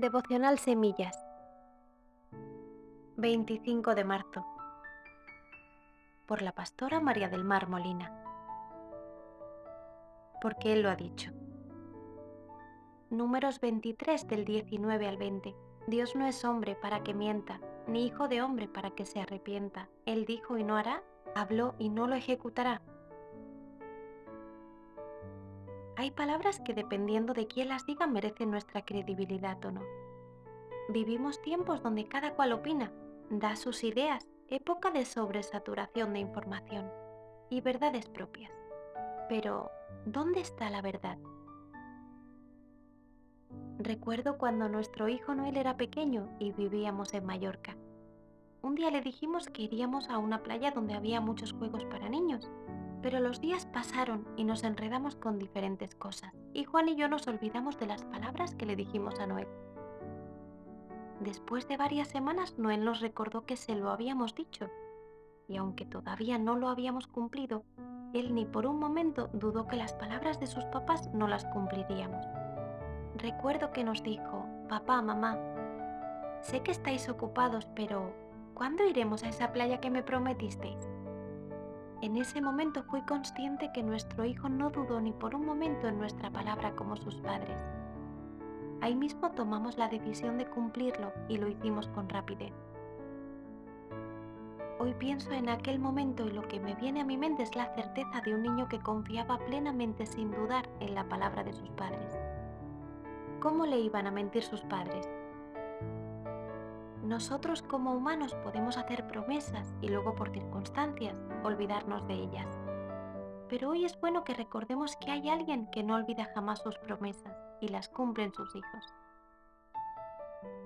Devocional Semillas 25 de marzo por la pastora María del Mar Molina porque Él lo ha dicho. Números 23 del 19 al 20 Dios no es hombre para que mienta, ni hijo de hombre para que se arrepienta. Él dijo y no hará, habló y no lo ejecutará. Hay palabras que dependiendo de quién las diga merecen nuestra credibilidad o no. Vivimos tiempos donde cada cual opina, da sus ideas, época de sobresaturación de información y verdades propias. Pero, ¿dónde está la verdad? Recuerdo cuando nuestro hijo Noel era pequeño y vivíamos en Mallorca. Un día le dijimos que iríamos a una playa donde había muchos juegos para niños pero los días pasaron y nos enredamos con diferentes cosas, y Juan y yo nos olvidamos de las palabras que le dijimos a Noel. Después de varias semanas, Noel nos recordó que se lo habíamos dicho, y aunque todavía no lo habíamos cumplido, él ni por un momento dudó que las palabras de sus papás no las cumpliríamos. Recuerdo que nos dijo, papá, mamá, sé que estáis ocupados, pero ¿cuándo iremos a esa playa que me prometisteis? En ese momento fui consciente que nuestro hijo no dudó ni por un momento en nuestra palabra como sus padres. Ahí mismo tomamos la decisión de cumplirlo y lo hicimos con rapidez. Hoy pienso en aquel momento y lo que me viene a mi mente es la certeza de un niño que confiaba plenamente sin dudar en la palabra de sus padres. ¿Cómo le iban a mentir sus padres? Nosotros como humanos podemos hacer promesas y luego por circunstancias olvidarnos de ellas. Pero hoy es bueno que recordemos que hay alguien que no olvida jamás sus promesas y las cumple en sus hijos.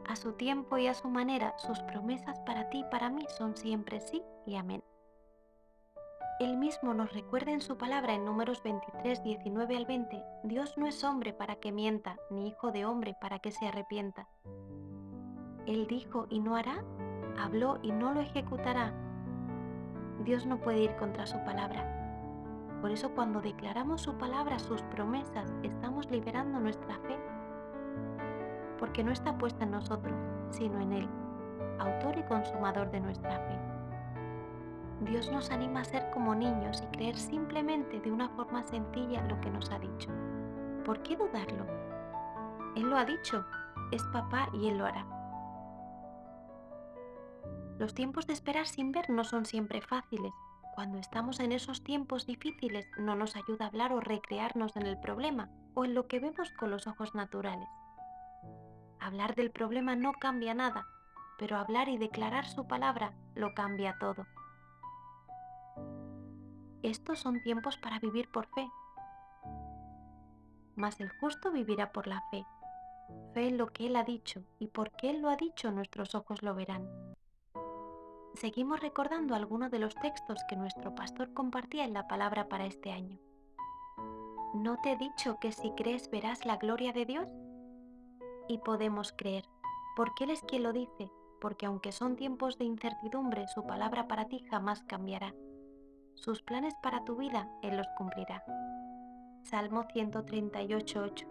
A su tiempo y a su manera, sus promesas para ti y para mí son siempre sí y amén. Él mismo nos recuerda en su palabra en números 23, 19 al 20, Dios no es hombre para que mienta, ni hijo de hombre para que se arrepienta. Él dijo y no hará, habló y no lo ejecutará. Dios no puede ir contra su palabra. Por eso cuando declaramos su palabra, sus promesas, estamos liberando nuestra fe. Porque no está puesta en nosotros, sino en Él, autor y consumador de nuestra fe. Dios nos anima a ser como niños y creer simplemente de una forma sencilla lo que nos ha dicho. ¿Por qué dudarlo? Él lo ha dicho, es papá y Él lo hará. Los tiempos de esperar sin ver no son siempre fáciles. Cuando estamos en esos tiempos difíciles no nos ayuda a hablar o recrearnos en el problema o en lo que vemos con los ojos naturales. Hablar del problema no cambia nada, pero hablar y declarar su palabra lo cambia todo. Estos son tiempos para vivir por fe. Mas el justo vivirá por la fe. Fe en lo que Él ha dicho y porque Él lo ha dicho nuestros ojos lo verán seguimos recordando algunos de los textos que nuestro pastor compartía en la palabra para este año. ¿No te he dicho que si crees verás la gloria de Dios? Y podemos creer, porque Él es quien lo dice, porque aunque son tiempos de incertidumbre, su palabra para ti jamás cambiará. Sus planes para tu vida Él los cumplirá. Salmo 138.8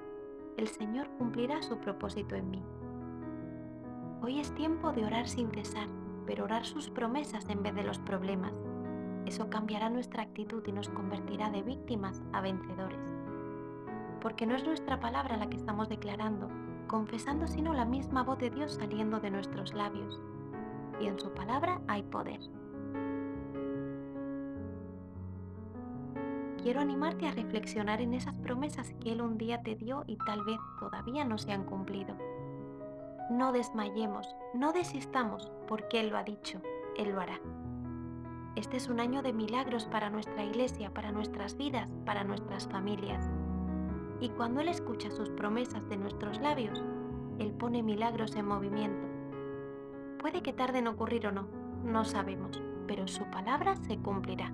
El Señor cumplirá su propósito en mí. Hoy es tiempo de orar sin cesar pero orar sus promesas en vez de los problemas. Eso cambiará nuestra actitud y nos convertirá de víctimas a vencedores. Porque no es nuestra palabra la que estamos declarando, confesando sino la misma voz de Dios saliendo de nuestros labios. Y en su palabra hay poder. Quiero animarte a reflexionar en esas promesas que Él un día te dio y tal vez todavía no se han cumplido no desmayemos, no desistamos, porque Él lo ha dicho, Él lo hará. Este es un año de milagros para nuestra iglesia, para nuestras vidas, para nuestras familias. Y cuando Él escucha sus promesas de nuestros labios, Él pone milagros en movimiento. Puede que tarde en ocurrir o no, no sabemos, pero su palabra se cumplirá.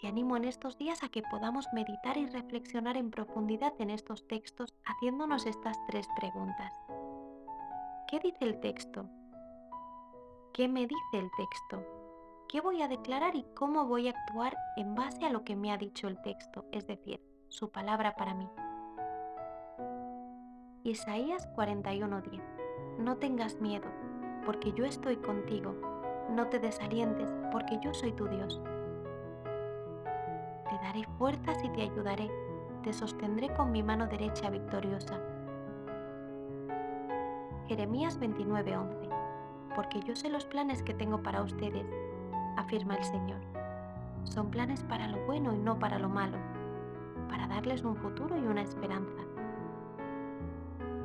Te animo en estos días a que podamos meditar y reflexionar en profundidad en estos textos haciéndonos estas tres preguntas. ¿Qué dice el texto? ¿Qué me dice el texto? ¿Qué voy a declarar y cómo voy a actuar en base a lo que me ha dicho el texto, es decir, su palabra para mí? Isaías 41:10 No tengas miedo, porque yo estoy contigo. No te desalientes, porque yo soy tu Dios. Daré fuerzas y te ayudaré. Te sostendré con mi mano derecha victoriosa. Jeremías 29:11 Porque yo sé los planes que tengo para ustedes, afirma el Señor. Son planes para lo bueno y no para lo malo, para darles un futuro y una esperanza.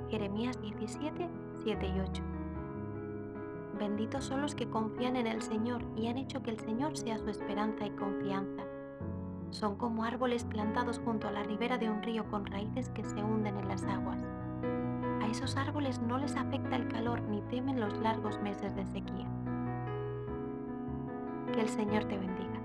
Jeremías 17, 7 y 8. Benditos son los que confían en el Señor y han hecho que el Señor sea su esperanza y confianza. Son como árboles plantados junto a la ribera de un río con raíces que se hunden en las aguas. A esos árboles no les afecta el calor ni temen los largos meses de sequía. Que el Señor te bendiga.